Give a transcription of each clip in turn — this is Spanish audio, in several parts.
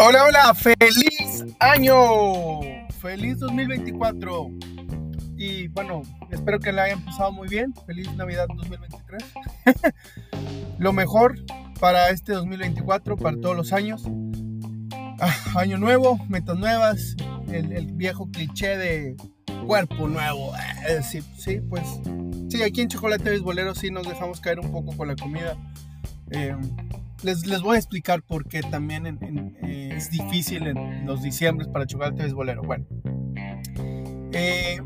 Hola, hola, feliz año, feliz 2024 y bueno, espero que la hayan pasado muy bien, feliz Navidad 2023, lo mejor para este 2024, para todos los años, ah, año nuevo, metas nuevas, el, viejo cliché de cuerpo nuevo, eh, sí, sí, pues sí, aquí en Chocolate Bisbolero sí nos dejamos caer un poco con la comida. Eh, les, les, voy a explicar por qué también eh, es difícil en los diciembres para chocolate beisbolero. Bueno, eh,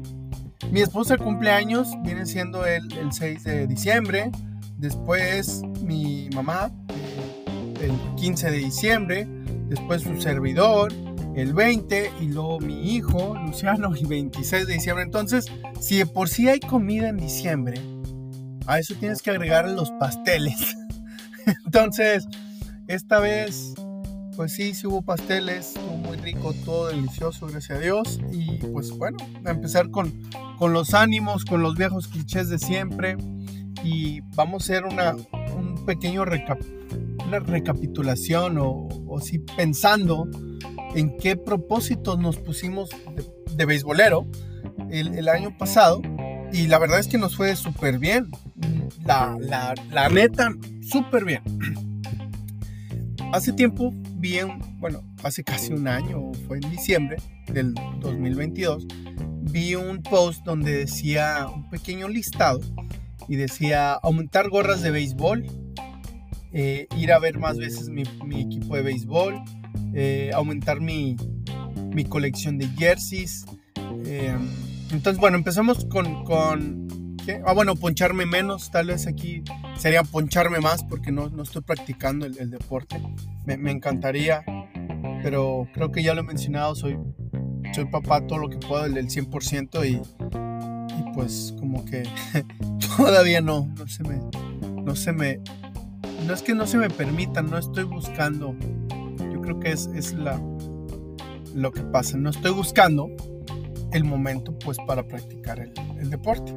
mi esposa cumple años, viene siendo el, el 6 de diciembre. Después mi mamá, eh, el 15 de diciembre. Después su servidor, el 20. Y luego mi hijo, Luciano, el 26 de diciembre. Entonces, si de por sí hay comida en diciembre, a eso tienes que agregar los pasteles. Entonces, esta vez, pues sí, sí hubo pasteles, estuvo muy rico, todo delicioso, gracias a Dios. Y pues bueno, a empezar con, con los ánimos, con los viejos clichés de siempre. Y vamos a hacer una, un pequeño una recapitulación o, o sí pensando en qué propósitos nos pusimos de, beisbolero el, año pasado. Y la verdad es que nos fue súper bien la, la, la neta, súper bien. Hace tiempo vi bueno, hace casi un año, fue en diciembre del 2022, vi un post donde decía un pequeño listado y decía aumentar gorras de béisbol, eh, ir a ver más veces mi, mi equipo de béisbol, eh, aumentar mi, mi, colección de jerseys. Eh, entonces, bueno, empezamos con, con Ah, bueno, poncharme menos, tal vez aquí sería poncharme más porque no, no estoy practicando el, deporte. Me, encantaría, pero creo que ya lo he mencionado, soy, soy papá todo lo que puedo, el, 100% y, y pues como que todavía no, no se me, no se me, no es que no se me permita, no estoy buscando, que es, es la, lo que pasa, no estoy buscando el momento pues para practicar el, deporte.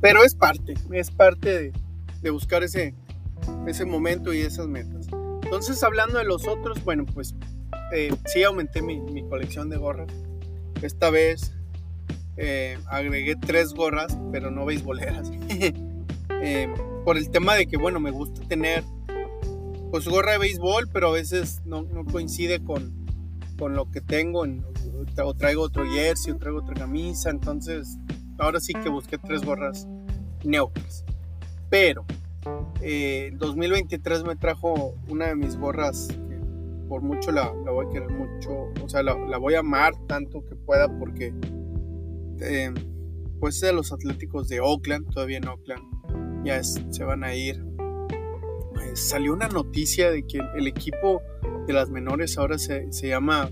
Pero es parte, es parte de, buscar ese, ese momento y esas metas. Entonces, hablando de los otros, bueno, pues eh, sí aumenté mi, colección de gorras. Esta vez eh, agregué tres gorras, pero no beisboleras. eh, por el tema de que, bueno, me gusta tener pues gorra de béisbol, pero a veces no, coincide con, con, lo que tengo, o traigo otro jersey, o traigo otra camisa, entonces ahora sí que busqué tres gorras neutras. Pero eh, 2023 me trajo una de mis gorras por mucho la, voy a querer mucho, o sea, la, voy a amar tanto que pueda porque eh, pues de los Atléticos de Oakland, todavía en Oakland, ya se van a ir salió una noticia de que el equipo de las menores ahora se, llama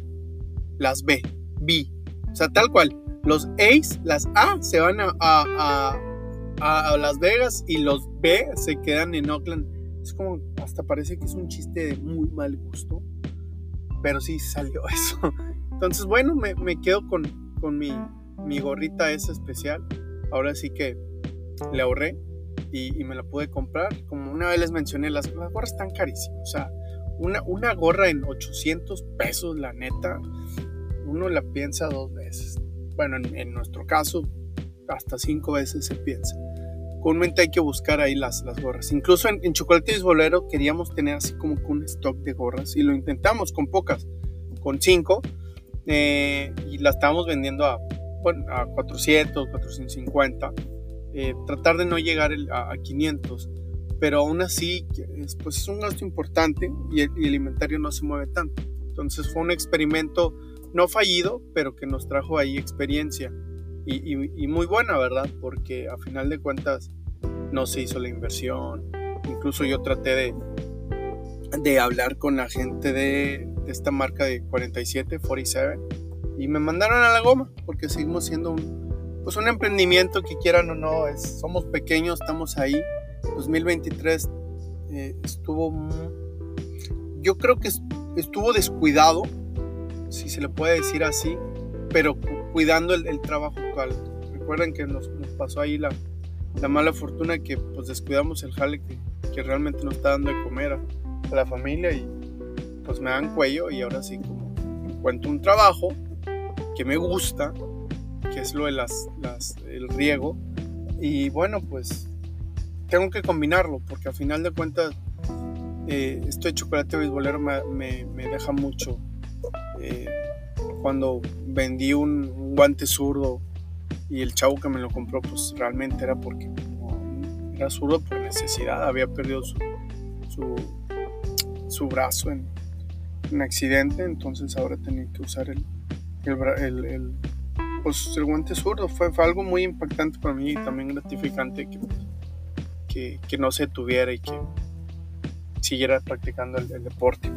las B, B. O sea, tal cual. Los A's, las A se van a, a, Las Vegas y los B se quedan en Oakland. Es como, hasta parece que es un chiste de muy mal gusto. Pero sí salió eso. Entonces, bueno, me, quedo con, con mi, mi gorrita esa especial. Ahora sí que le ahorré y, me la pude comprar. Como una vez les mencioné, las, gorras están carísimas. O sea, una, una gorra en 800 pesos, la neta, uno la piensa dos veces. Bueno, en, nuestro caso, hasta cinco veces se piensa. Comúnmente hay que buscar ahí las, las gorras. Incluso en, en Chocolate Bolero queríamos tener así como un stock de gorras y lo intentamos con pocas, con cinco. Eh, y la estábamos vendiendo a, bueno, a 400, 450 eh, tratar de no llegar a, 500, pero aún así es, pues es un gasto importante y el, inventario no se mueve tanto. Entonces fue un experimento no fallido, pero que nos trajo ahí experiencia y, muy buena, ¿verdad? Porque a final de cuentas no se hizo la inversión. Incluso yo traté de, de hablar con la gente de, de esta marca de 47, 47, y me mandaron a la goma porque seguimos siendo un, pues un emprendimiento que quieran o no, somos pequeños, estamos ahí. 2023 eh, estuvo, yo creo que estuvo descuidado, si se le puede decir así, pero cuidando el, trabajo actual. Recuerden que nos, pasó ahí la, la, mala fortuna que pues descuidamos el jale que, realmente nos está dando de comer a, la familia y pues me dan cuello y ahora sí como encuentro un trabajo que me gusta, que es lo de las, las, el riego y bueno pues tengo que combinarlo porque al final de cuentas eh, esto de chocolate beisbolero me, me, deja mucho. Eh, cuando vendí un, guante zurdo y el chavo que me lo compró, pues realmente era porque era zurdo por necesidad, había perdido su, su, brazo en un accidente, entonces ahora tenía que usar el, el, el, pues, el guante zurdo. Fue, fue, algo muy impactante para mí y también gratificante que, que, no se tuviera y que siguiera practicando el, deporte.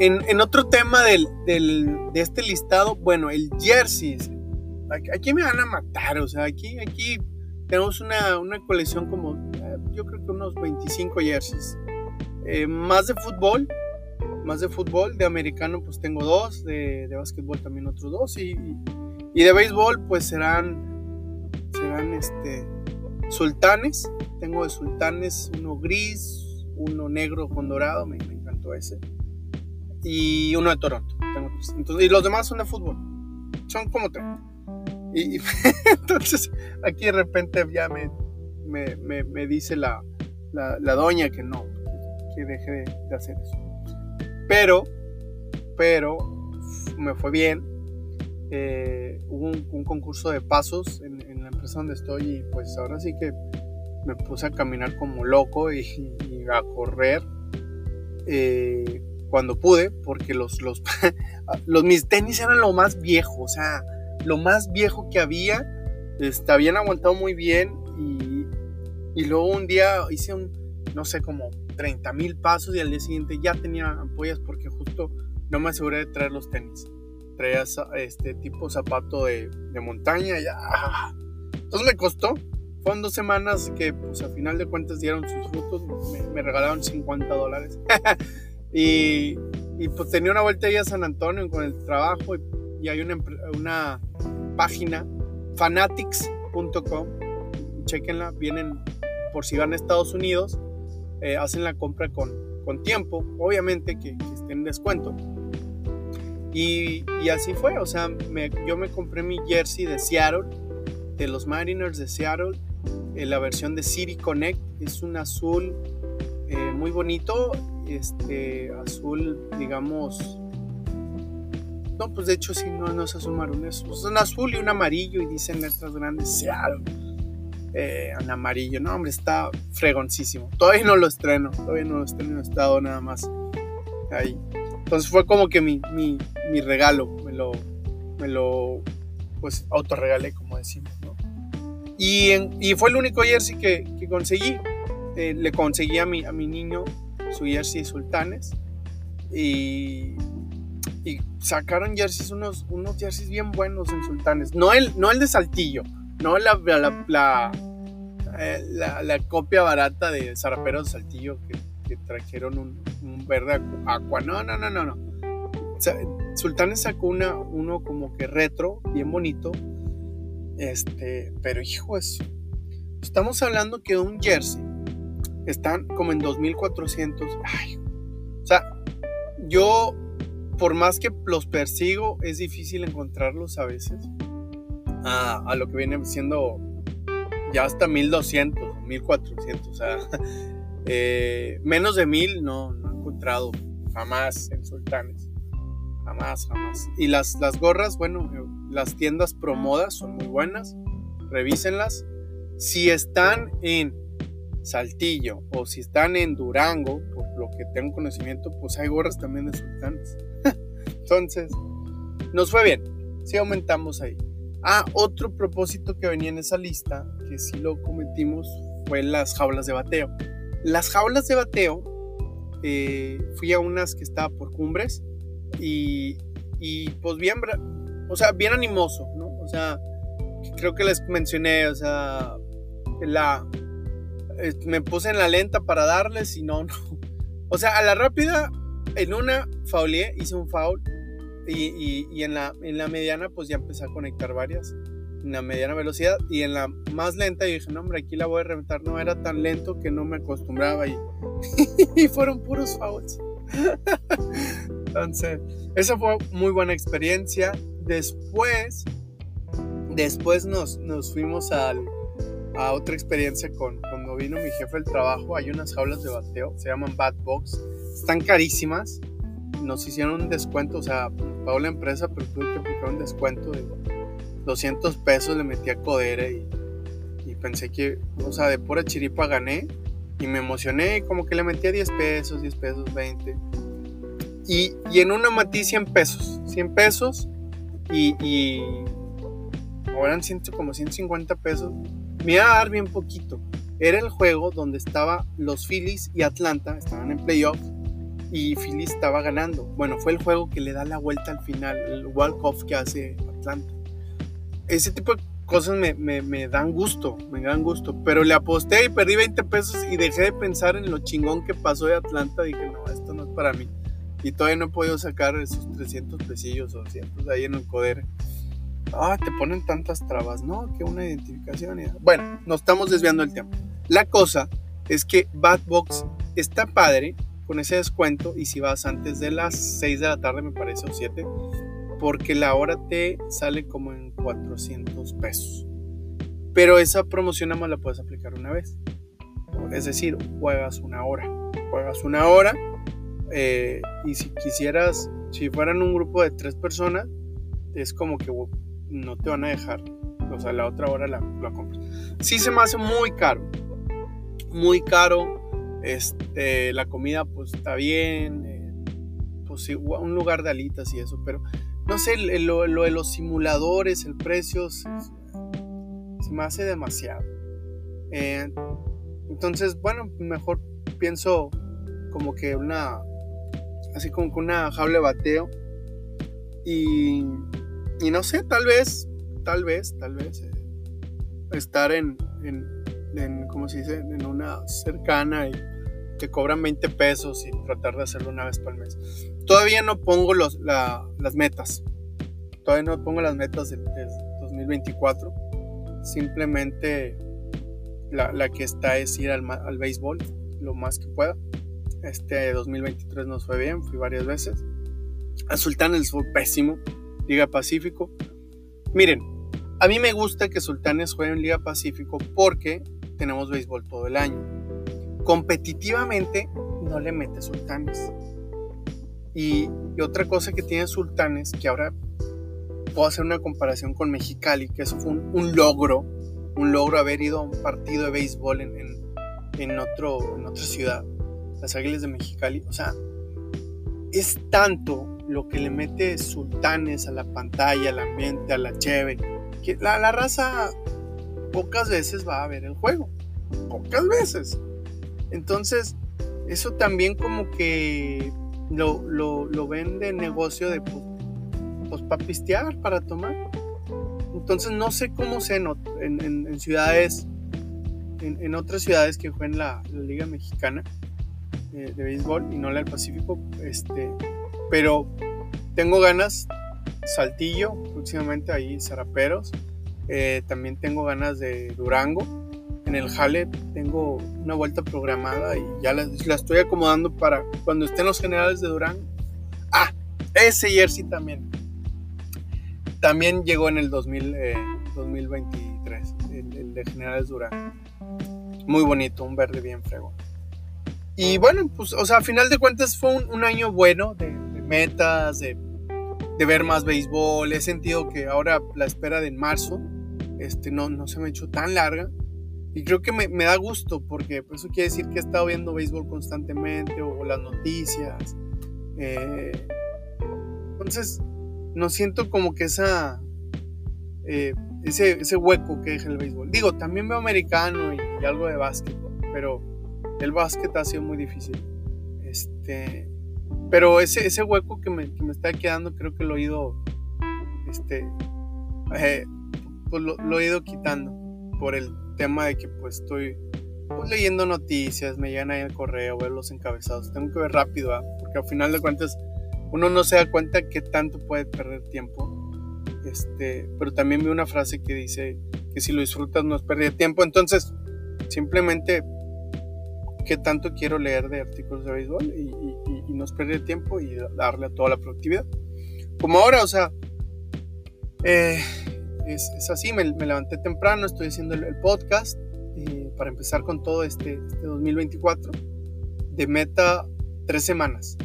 En, otro tema del, de este listado, bueno, el jersey. Aquí me van a matar, o sea, aquí, aquí tenemos una, una colección como, eh, yo creo que unos 25 jerseys. Eh, más de fútbol, más de fútbol, de americano pues tengo dos, de, de básquetbol también otros dos y, y, de béisbol pues serán, serán este, sultanes, tengo de sultanes uno gris, uno negro con dorado, me, encantó ese. Y uno de Toronto. Entonces, y los demás son de fútbol. Son como 30. Y, entonces aquí de repente ya me, me, me, dice la, la, doña que no, que deje de, hacer eso. Pero, pero me fue bien. Eh, hubo un, concurso de pasos en, en, la empresa donde estoy y pues ahora sí que me puse a caminar como loco y, a correr eh, cuando pude, porque los, los, los, mis tenis eran lo más viejo, o sea, lo más viejo que había, este, habían aguantado muy bien y, y luego un día hice un, no sé, como 30 mil pasos y al día siguiente ya tenía ampollas porque justo no me aseguré de traer los tenis. Traía este tipo zapato de, de montaña, ya. Entonces me costó, fueron dos semanas que, pues, a final de cuentas dieron sus frutos. Me, regalaron 50 dólares. y, y, pues tenía una vuelta ahí a San Antonio con el trabajo. Y, hay una, una página, fanatics.com. Chequenla, vienen por si van a Estados Unidos. Eh, hacen la compra con, con tiempo, obviamente que, que esté en descuento. Y, y, así fue, o sea, me, yo me compré mi jersey de Seattle, de los Mariners de Seattle, la versión de City Connect es un azul eh, muy bonito, este azul, digamos, no, pues de hecho sí, no, no es azul marrón, es, un azul y un amarillo y dicen letras grandes Seattle. Eh, en amarillo, no, hombre, está fregoncísimo. Todavía no lo estreno, todavía no lo estreno, en estado nada más ahí. Entonces fue como que mi, mi, mi regalo, me lo, me lo, pues autorregalé, como decimos, ¿no? Y, y fue el único jersey que, que conseguí. Eh, le conseguí a mi, a mi niño su jersey Sultanes. Y, y sacaron jerseys, unos, unos jerseys bien buenos en Sultanes. No el, no el de Saltillo, no la, la, la, eh, la, copia barata de Zaraperos de Saltillo que, trajeron un, un, verde aqua. No, no, no, no, no. Sultanes sacó una, uno como que retro, bien bonito, este, pero hijo eso. Estamos hablando que un jersey están como en 2400. Ay, o sea, yo, por más que los persigo, es difícil encontrarlos a veces. A, lo que viene siendo ya hasta 1200, 1400. O sea, eh, menos de 1000 no, no he encontrado jamás en sultanes. Jamás, jamás. Y las, las gorras, bueno, las tiendas Promodas son muy buenas, revísenlas. Si están en Saltillo o si están en Durango, por lo que tengo conocimiento, pues hay gorras también de sultanes. Entonces, nos fue bien, sí aumentamos ahí. Ah, otro propósito que venía en esa lista, que sí lo cometimos, fue las jaulas de bateo. Las jaulas de bateo, eh, fui a unas que estaba por cumbres y, y pues bien, o sea, bien animoso, ¿no? O sea, creo que les mencioné, o sea, la, me puse en la lenta para darles y no, no. O sea, a la rápida en una faulié, hice un foul y, y, en, la, en la mediana pues ya empecé a conectar varias. En la mediana velocidad y en la más lenta y dije, no hombre, aquí la voy a reventar. No, era tan lento que no me acostumbraba y, y fueron puros fouls. Entonces, esa fue muy buena experiencia. Después, después nos, nos fuimos al, a otra experiencia con vino mi jefe del trabajo. Hay unas jaulas de bateo, se llaman Bat Box. Están carísimas. Nos hicieron un descuento, o sea, pagó la empresa, pero tuve que aplicar un descuento de 200 pesos. Le metí a Codere y, y pensé que, o sea, de pura chiripa gané. Y me emocioné, como que le metí a 10 pesos, 10 pesos, 20. Y, y en una matí 100 pesos. 100 pesos y, y eran ciento, como 150 pesos me iba a dar bien poquito. Era el juego donde estaban los Phillies y Atlanta, estaban en playoffs y Phillies estaba ganando. Bueno, fue el juego que le da la vuelta al final, el walk-off que hace Atlanta. Ese tipo de cosas me, me, dan gusto, me dan gusto. Pero le aposté y perdí 20 pesos y dejé de pensar en lo chingón que pasó de Atlanta. Dije, no, esto no es para mí. Y todavía no he podido sacar esos 300 pesillos o 200 ahí en el codere ah, te ponen tantas trabas, ¿no? Que una identificación. Bueno, nos estamos desviando el tiempo. La cosa es que Batbox está padre con ese descuento y si vas antes de las 6 de la tarde, me parece, o 7, porque la hora te sale como en 400 pesos. Pero esa promoción nada más la puedes aplicar una vez. Es decir, juegas una hora. Juegas una hora eh, y si quisieras, si fueran un grupo de tres personas, es como que no te van a dejar. O sea, la otra hora la, compras. Sí se me hace muy caro. Muy caro. Este, la comida pues está bien. Eh, pues sí, un lugar de alitas y eso. Pero no sé, lo, de los simuladores, el precio, se, me hace demasiado. Eh, entonces, bueno, mejor pienso como que una, así como que una jaula bateo. Y y no sé, tal vez, tal vez, tal vez, eh, estar en, en, ¿cómo se dice? En una cercana y te cobran 20 pesos y tratar de hacerlo una vez por mes. Todavía no pongo los, las metas. Todavía no pongo las metas del, 2024. Simplemente la, la, que está es ir al, al béisbol lo más que pueda. Este 2023 nos fue bien, fui varias veces. A Sultanes fue pésimo. Liga Pacífico. Miren, a mí me gusta que Sultanes juegue en Liga Pacífico porque tenemos béisbol todo el año. Competitivamente no le mete Sultanes. Y, otra cosa que tiene Sultanes, que ahora puedo hacer una comparación con Mexicali, que eso fue un, logro, un logro haber ido a un partido de béisbol en, en, otro, en otra ciudad, las Águilas de Mexicali. O sea, es tanto lo que le mete sultanes a la pantalla, al ambiente, a la cheve, que la, raza pocas veces va a ver el juego. Pocas veces. Entonces, eso también como que lo, lo, ven de negocio de pues, pues para pistear, para tomar. Entonces no sé cómo se en, en, ciudades, en, otras ciudades que juegan la, la Liga Mexicana eh, de béisbol y no la del Pacífico, este, pero tengo ganas, Saltillo, próximamente ahí Zaraperos. Eh, también tengo ganas de Durango. En el Jale tengo una vuelta programada y ya la, estoy acomodando para cuando estén los generales de Durango. Ah, ese jersey también. También llegó en el 2000, 2023, eh, el, de generales Durango. Muy bonito, un verde bien frego. Y bueno, pues, o sea, a final de cuentas fue un, año bueno de, metas, de, ver más béisbol. He sentido que ahora la espera de marzo este, no, no se me ha hecho tan larga. Y creo que me, da gusto porque pues, eso quiere decir que he estado viendo béisbol constantemente o, las noticias. Eh, entonces, no siento como que esa, eh, ese, ese, hueco que deja el béisbol. Digo, también veo americano y, y algo de básquet, pero el básquet ha sido muy difícil. Este, pero ese, ese hueco que me, que me está quedando, creo que lo he ido, este, eh, pues lo, he ido quitando por el tema de que pues estoy pues, leyendo noticias, me llegan ahí el correo, ver los encabezados. Tengo que ver rápido, porque al final de cuentas uno no se da cuenta que tanto puede perder tiempo. Este, pero también vi una frase que dice que si lo disfrutas no es de tiempo. Entonces, simplemente, ¿qué tanto quiero leer de artículos de béisbol? Y, no es perder tiempo y darle a toda la productividad. Como ahora, o sea, eh, es, así, me, levanté temprano, estoy haciendo el, podcast eh, para empezar con todo este, este 2024. De meta, tres semanas.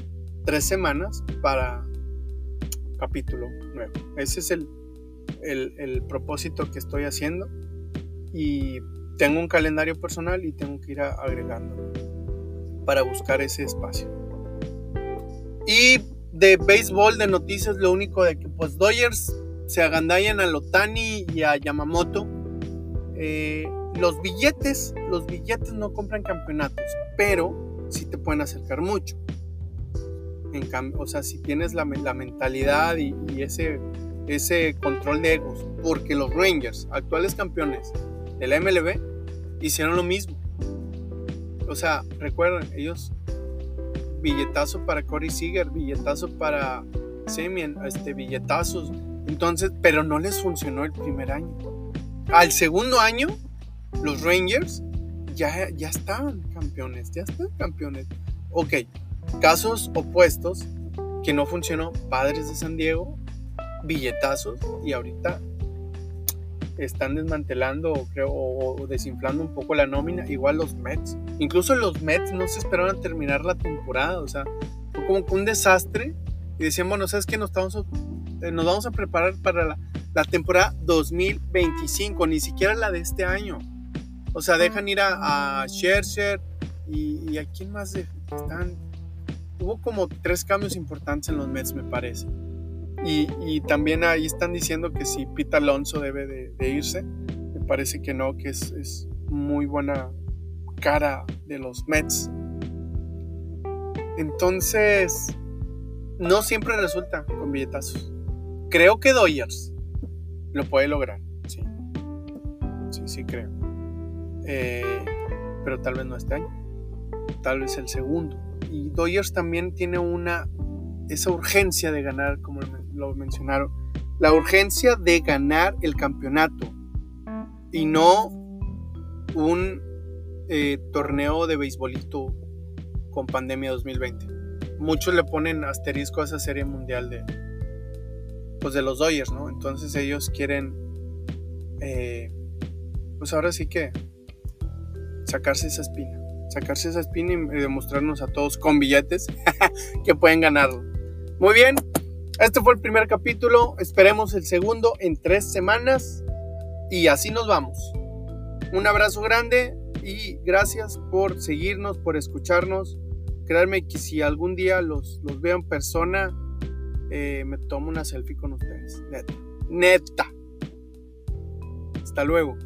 Tres semanas para capítulo nuevo. Ese es el, el, propósito que estoy haciendo. Y tengo un calendario personal y tengo que ir agregando para buscar ese espacio. Y de béisbol, de noticias, lo único de que pues Dodgers se agandallan a Lotani y a Yamamoto. Eh, los billetes, los billetes no compran campeonatos, pero sí te pueden acercar mucho. O sea, si tienes la, mentalidad y, ese, ese control de egos, porque los Rangers, actuales campeones de la MLB, hicieron lo mismo. O sea, recuerden, ellos billetazo para Corey Seager, billetazo para Semien, este, billetazos. Entonces, pero no les funcionó el primer año. Al segundo año, los Rangers ya, ya estaban campeones, ya están campeones. Ok, casos opuestos que no funcionó, Padres de San Diego, billetazos, y ahorita están desmantelando creo, o desinflando un poco la nómina, igual los Mets. Incluso los Mets no se esperaban a terminar la temporada, o sea, fue como un desastre. Y decían, bueno, ¿sabes qué? Nos, estamos, eh, nos vamos a preparar para la, la, temporada 2025, ni siquiera la de este año. O sea, dejan ir a, a Scherzer y, a quién más están. Hubo como tres cambios importantes en los Mets, me parece. Y, también ahí están diciendo que si Pete Alonso debe de, irse. Me parece que no, que es, es, muy buena cara de los Mets. Entonces, no siempre resulta con billetazos. Creo que Dodgers lo puede lograr. Sí, sí, sí creo. Eh, pero tal vez no este año. Tal vez el segundo. Y Dodgers también tiene una esa urgencia de ganar, como lo mencionaron, la urgencia de ganar el campeonato y no un eh, torneo de beisbolito con pandemia 2020. Muchos le ponen asterisco a esa serie mundial de, pues de los Dodgers, ¿no? Entonces ellos quieren, eh, pues ahora sí que sacarse esa espina, sacarse esa espina y demostrarnos a todos con billetes que pueden ganarlo. Muy bien, este fue el primer capítulo. Esperemos el segundo en tres semanas. Y así nos vamos. Un abrazo grande y gracias por seguirnos, por escucharnos. Créanme que si algún día los, los veo en persona, eh, me tomo una selfie con ustedes. Neta. Neta. Hasta luego.